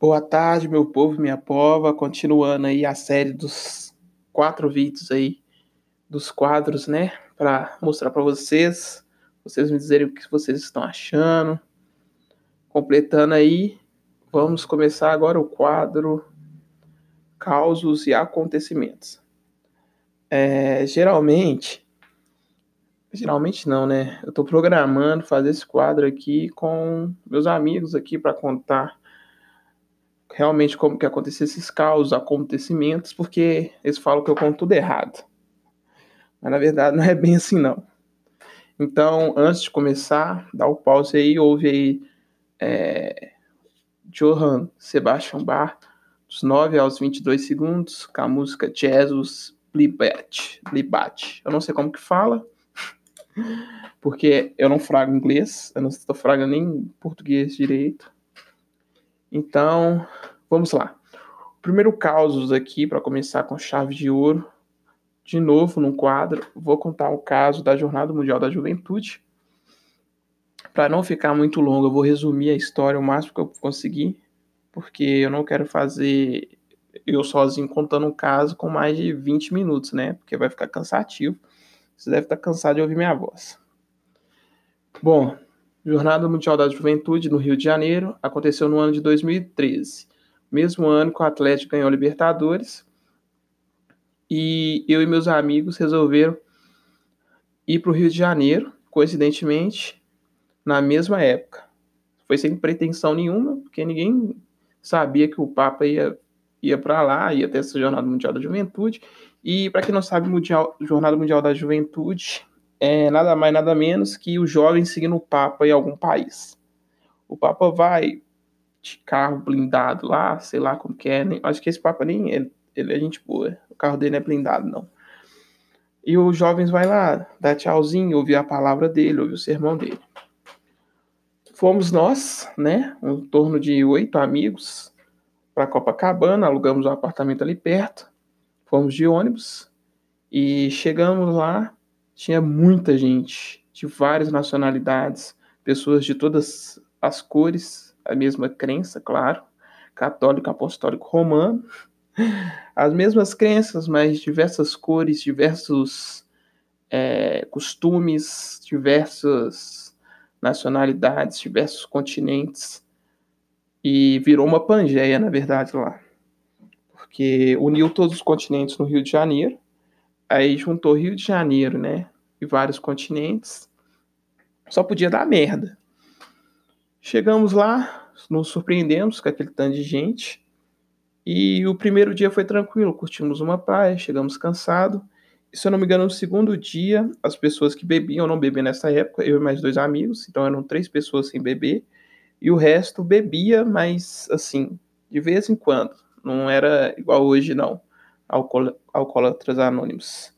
Boa tarde, meu povo, minha pova. Continuando aí a série dos quatro vídeos aí, dos quadros, né? Para mostrar para vocês, vocês me dizerem o que vocês estão achando. Completando aí, vamos começar agora o quadro Causos e Acontecimentos. É, geralmente, geralmente não, né? Eu estou programando fazer esse quadro aqui com meus amigos aqui para contar realmente como que aconteceu esses causos, acontecimentos, porque eles falam que eu conto tudo errado. Mas na verdade não é bem assim não. Então, antes de começar, dá o pause aí, ouve aí é, Johann Sebastian Bach, dos 9 aos 22 segundos, com a música Jesus. Libat. Eu não sei como que fala, porque eu não frago inglês, eu não estou fragando nem português direito. Então, vamos lá. Primeiro casos aqui, para começar com chave de ouro, de novo no quadro, vou contar o caso da Jornada Mundial da Juventude. Para não ficar muito longo, eu vou resumir a história o máximo que eu conseguir, porque eu não quero fazer eu sozinho contando um caso com mais de 20 minutos, né? Porque vai ficar cansativo. Você deve estar cansado de ouvir minha voz. Bom, Jornada Mundial da Juventude no Rio de Janeiro aconteceu no ano de 2013, mesmo ano que o Atlético ganhou a Libertadores. E eu e meus amigos resolveram ir para o Rio de Janeiro, coincidentemente, na mesma época. Foi sem pretensão nenhuma, porque ninguém sabia que o Papa ia, ia para lá, ia ter essa Jornada Mundial da Juventude. E para quem não sabe, mundial, Jornada Mundial da Juventude é nada mais, nada menos que o jovem seguindo o Papa em algum país. O Papa vai de carro blindado lá, sei lá como que é. Nem, acho que esse Papa nem ele, ele é gente boa. O carro dele não é blindado, não. E os jovens vai lá, dar tchauzinho, ouvir a palavra dele, ouvir o sermão dele. Fomos nós, né, um torno de oito amigos, para Copacabana, alugamos um apartamento ali perto, fomos de ônibus e chegamos lá tinha muita gente de várias nacionalidades, pessoas de todas as cores, a mesma crença, claro, católico, apostólico, romano, as mesmas crenças, mas diversas cores, diversos é, costumes, diversas nacionalidades, diversos continentes. E virou uma pangeia, na verdade, lá. Porque uniu todos os continentes no Rio de Janeiro Aí juntou Rio de Janeiro, né? E vários continentes. Só podia dar merda. Chegamos lá, nos surpreendemos com aquele tanto de gente. E o primeiro dia foi tranquilo, curtimos uma praia, chegamos cansados. E se eu não me engano, no segundo dia, as pessoas que bebiam, não bebiam nessa época, eu e mais dois amigos, então eram três pessoas sem beber. E o resto bebia, mas assim, de vez em quando. Não era igual hoje, não alcoólatras anônimos.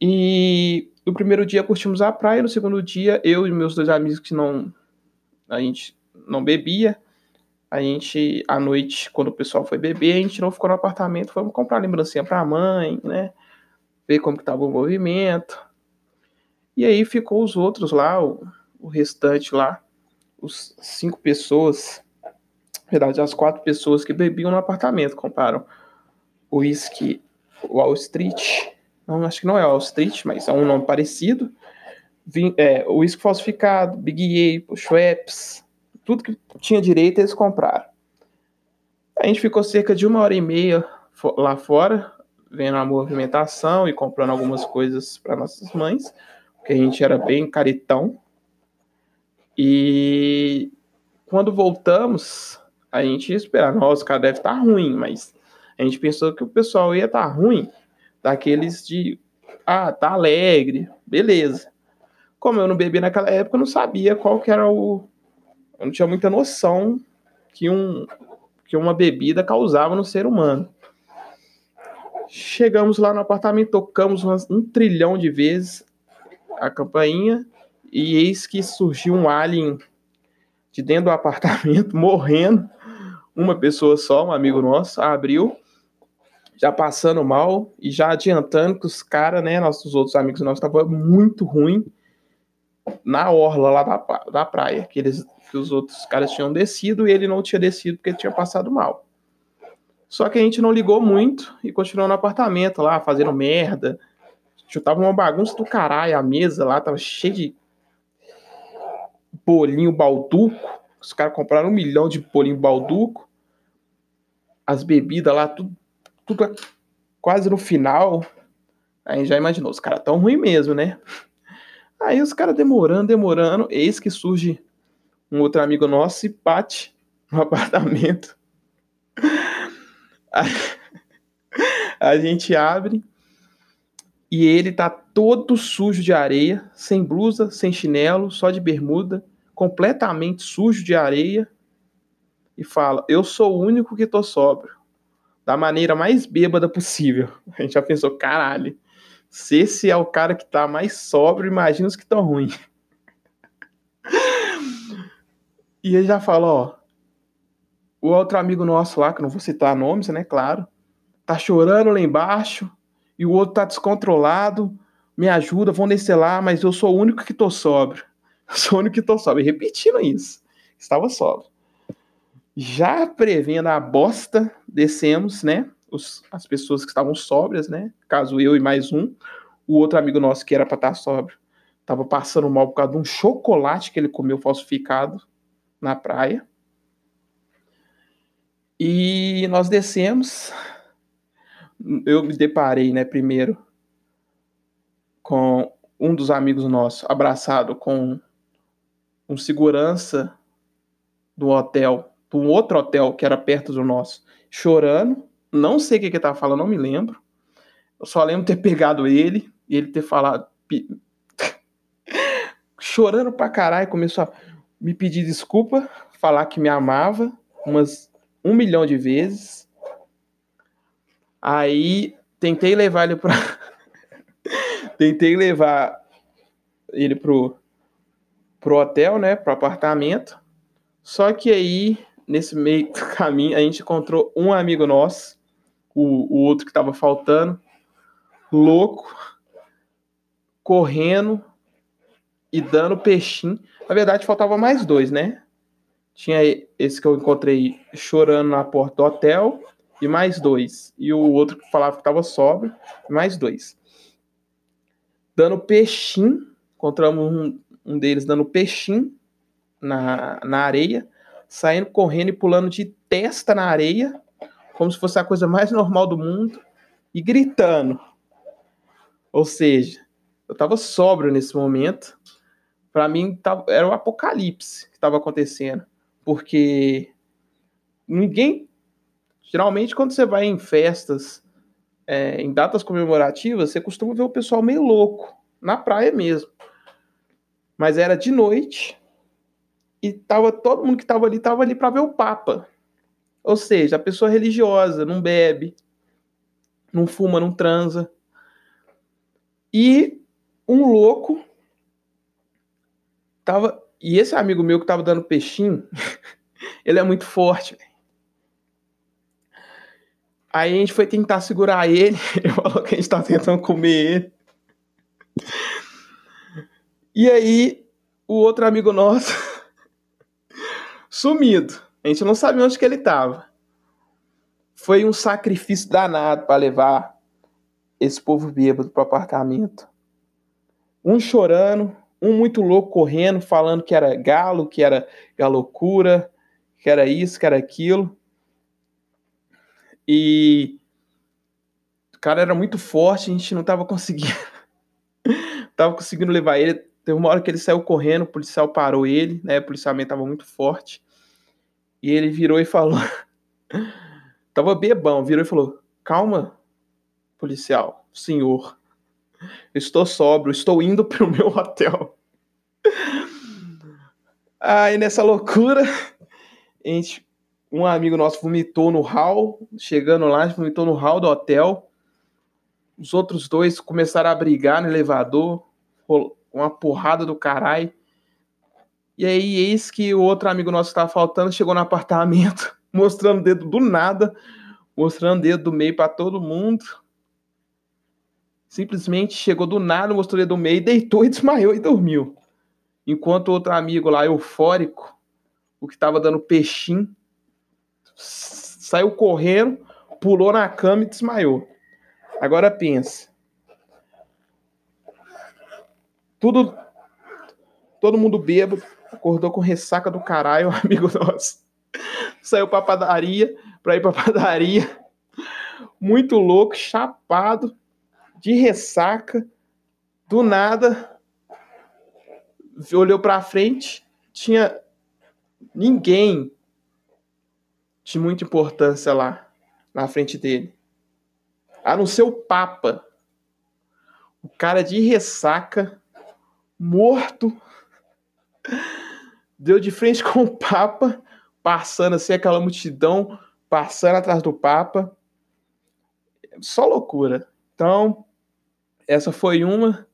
E no primeiro dia curtimos a praia, no segundo dia eu e meus dois amigos que não a gente não bebia, a gente à noite quando o pessoal foi beber, a gente não ficou no apartamento, fomos comprar lembrancinha para a mãe, né? Ver como que tava o movimento. E aí ficou os outros lá, o, o restante lá, os cinco pessoas, na verdade as quatro pessoas que bebiam no apartamento, compraram o whisky Wall Street. Não, acho que não é Wall Street, mas é um nome parecido. É, o whisky falsificado, Big Apple, Schweppes, tudo que tinha direito eles compraram. A gente ficou cerca de uma hora e meia lá fora, vendo a movimentação e comprando algumas coisas para nossas mães, porque a gente era bem caritão. E quando voltamos, a gente ia esperar, nossa, o cara deve estar tá ruim, mas a gente pensou que o pessoal ia estar tá ruim, daqueles de, ah, tá alegre, beleza. Como eu não bebi naquela época, eu não sabia qual que era o. Eu não tinha muita noção que, um, que uma bebida causava no ser humano. Chegamos lá no apartamento, tocamos umas, um trilhão de vezes a campainha e eis que surgiu um alien de dentro do apartamento morrendo. Uma pessoa só, um amigo nosso, abriu já passando mal e já adiantando que os caras, né, nossos outros amigos nossos, estavam muito ruim. na orla lá da, da praia, que, eles, que os outros caras tinham descido e ele não tinha descido porque tinha passado mal. Só que a gente não ligou muito e continuou no apartamento lá, fazendo merda. Tava uma bagunça do caralho, a mesa lá tava cheia de bolinho balduco. Os caras compraram um milhão de bolinho balduco. As bebidas lá, tudo, tudo quase no final. Aí já imaginou, os caras tão ruim mesmo, né? Aí os caras demorando, demorando, eis que surge um outro amigo nosso e bate no apartamento. A, gente abre e ele tá todo sujo de areia, sem blusa, sem chinelo, só de bermuda, completamente sujo de areia e fala: "Eu sou o único que tô sóbrio". Da maneira mais bêbada possível. A gente já pensou, caralho. Se esse é o cara que tá mais sóbrio, imagina os que estão ruins. E ele já fala, ó, o outro amigo nosso lá, que não vou citar nomes, né, claro, tá chorando lá embaixo, e o outro tá descontrolado, me ajuda, vão descer lá, mas eu sou o único que tô sóbrio. Eu sou o único que tô sóbrio. E repetindo isso, estava sóbrio. Já prevendo a bosta, descemos, né, os, as pessoas que estavam sóbrias, né, caso eu e mais um, o outro amigo nosso que era para estar tá sóbrio, tava passando mal por causa de um chocolate que ele comeu falsificado na praia. E nós descemos. Eu me deparei, né, primeiro com um dos amigos nossos abraçado com um segurança do hotel, de um outro hotel que era perto do nosso, chorando. Não sei o que, ele tava falando, não me lembro. Eu só lembro ter pegado ele e ele ter falado. chorando pra caralho, começou a me pedir desculpa, falar que me amava umas um milhão de vezes. Aí tentei levar ele para tentei levar ele pro pro hotel, né, pro apartamento. Só que aí nesse meio caminho a gente encontrou um amigo nosso, o, o outro que estava faltando, louco, correndo e dando peixinho. Na verdade faltava mais dois, né? Tinha esse que eu encontrei chorando na porta do hotel, e mais dois. E o outro que falava que estava sóbrio, mais dois. Dando peixinho, encontramos um, um deles dando peixinho na, na areia, saindo correndo e pulando de testa na areia, como se fosse a coisa mais normal do mundo, e gritando. Ou seja, eu estava sóbrio nesse momento. Para mim, era o apocalipse que estava acontecendo porque ninguém. Geralmente, quando você vai em festas, é, em datas comemorativas, você costuma ver o pessoal meio louco, na praia mesmo. Mas era de noite e tava todo mundo que estava ali estava ali para ver o Papa. Ou seja, a pessoa religiosa, não bebe, não fuma, não transa. E um louco tava e esse amigo meu que tava dando peixinho, ele é muito forte. Aí a gente foi tentar segurar ele, ele falou que a gente tava tentando comer ele. E aí, o outro amigo nosso sumido. A gente não sabia onde que ele tava. Foi um sacrifício danado para levar esse povo bêbado pro apartamento. Um chorando, um muito louco correndo, falando que era galo, que era galocura, que era isso, que era aquilo. E o cara era muito forte, a gente não tava conseguindo. tava conseguindo levar ele. Teve uma hora que ele saiu correndo, o policial parou ele, né? O policiamento tava muito forte. E ele virou e falou. tava bebão, virou e falou: Calma, policial, senhor. Estou sóbrio, estou indo para o meu hotel. Aí nessa loucura, a gente, um amigo nosso vomitou no hall, chegando lá, vomitou no hall do hotel. Os outros dois começaram a brigar no elevador, uma porrada do caralho. E aí, eis que o outro amigo nosso que estava faltando chegou no apartamento, mostrando o dedo do nada, mostrando o dedo do meio para todo mundo simplesmente chegou do nada, mostrou ele do meio, deitou e desmaiou e dormiu. enquanto outro amigo lá, eufórico, o que estava dando peixinho, saiu correndo, pulou na cama e desmaiou. Agora pensa. Tudo. Todo mundo bêbado, acordou com ressaca do caralho, amigo nosso. Saiu pra padaria, pra ir pra padaria. Muito louco, chapado, de ressaca. Do nada, olhou pra frente, tinha ninguém de muita importância lá na frente dele. A não ser o Papa. O cara de ressaca, morto, deu de frente com o Papa, passando assim aquela multidão, passando atrás do Papa. Só loucura. Então, essa foi uma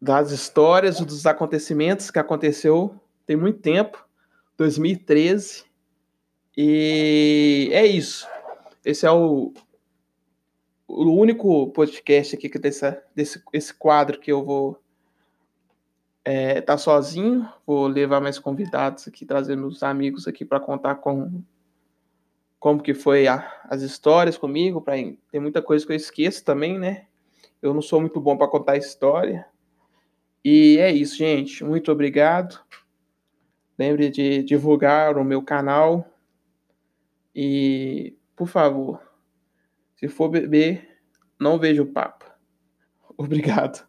das histórias, dos acontecimentos que aconteceu tem muito tempo, 2013. E é isso. Esse é o, o único podcast aqui que desse esse quadro que eu vou é, tá sozinho. Vou levar mais convidados aqui, trazer meus amigos aqui para contar com como que foi a, as histórias comigo. Pra, tem muita coisa que eu esqueço também, né? Eu não sou muito bom para contar história. E é isso, gente. Muito obrigado. Lembre de divulgar o meu canal. E, por favor, se for beber, não veja o papo. Obrigado.